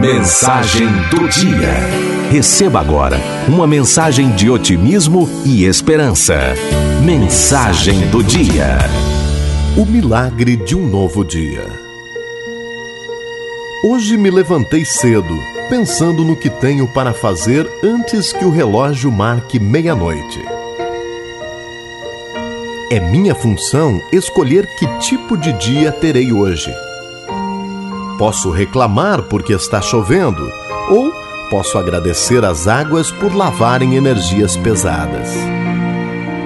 Mensagem do dia. Receba agora uma mensagem de otimismo e esperança. Mensagem do dia. O milagre de um novo dia. Hoje me levantei cedo, pensando no que tenho para fazer antes que o relógio marque meia-noite. É minha função escolher que tipo de dia terei hoje. Posso reclamar porque está chovendo, ou posso agradecer as águas por lavarem energias pesadas.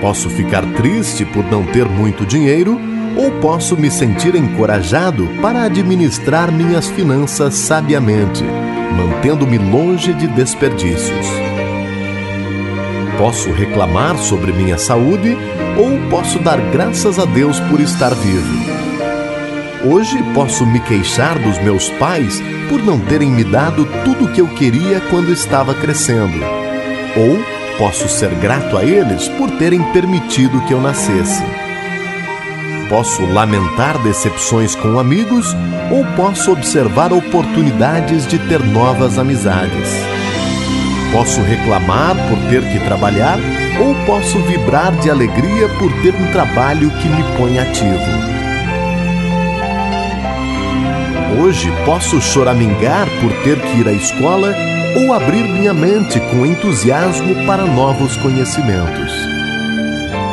Posso ficar triste por não ter muito dinheiro, ou posso me sentir encorajado para administrar minhas finanças sabiamente, mantendo-me longe de desperdícios. Posso reclamar sobre minha saúde ou posso dar graças a Deus por estar vivo. Hoje posso me queixar dos meus pais por não terem me dado tudo o que eu queria quando estava crescendo. Ou posso ser grato a eles por terem permitido que eu nascesse. Posso lamentar decepções com amigos ou posso observar oportunidades de ter novas amizades. Posso reclamar por ter que trabalhar ou posso vibrar de alegria por ter um trabalho que me põe ativo. Hoje posso choramingar por ter que ir à escola ou abrir minha mente com entusiasmo para novos conhecimentos.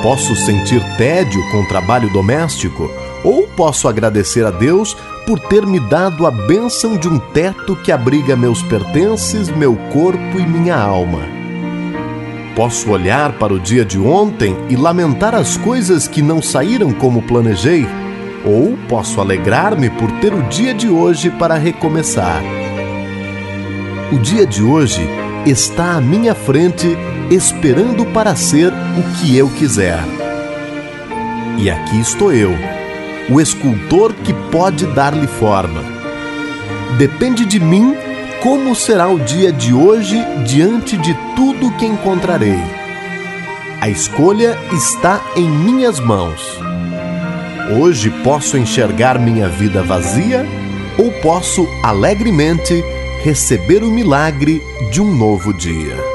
Posso sentir tédio com o trabalho doméstico ou posso agradecer a Deus por ter me dado a bênção de um teto que abriga meus pertences, meu corpo e minha alma. Posso olhar para o dia de ontem e lamentar as coisas que não saíram como planejei ou posso alegrar-me por ter o dia de hoje para recomeçar. O dia de hoje está à minha frente, esperando para ser o que eu quiser. E aqui estou eu, o escultor que pode dar-lhe forma. Depende de mim como será o dia de hoje diante de tudo que encontrarei. A escolha está em minhas mãos. Hoje posso enxergar minha vida vazia ou posso alegremente receber o milagre de um novo dia.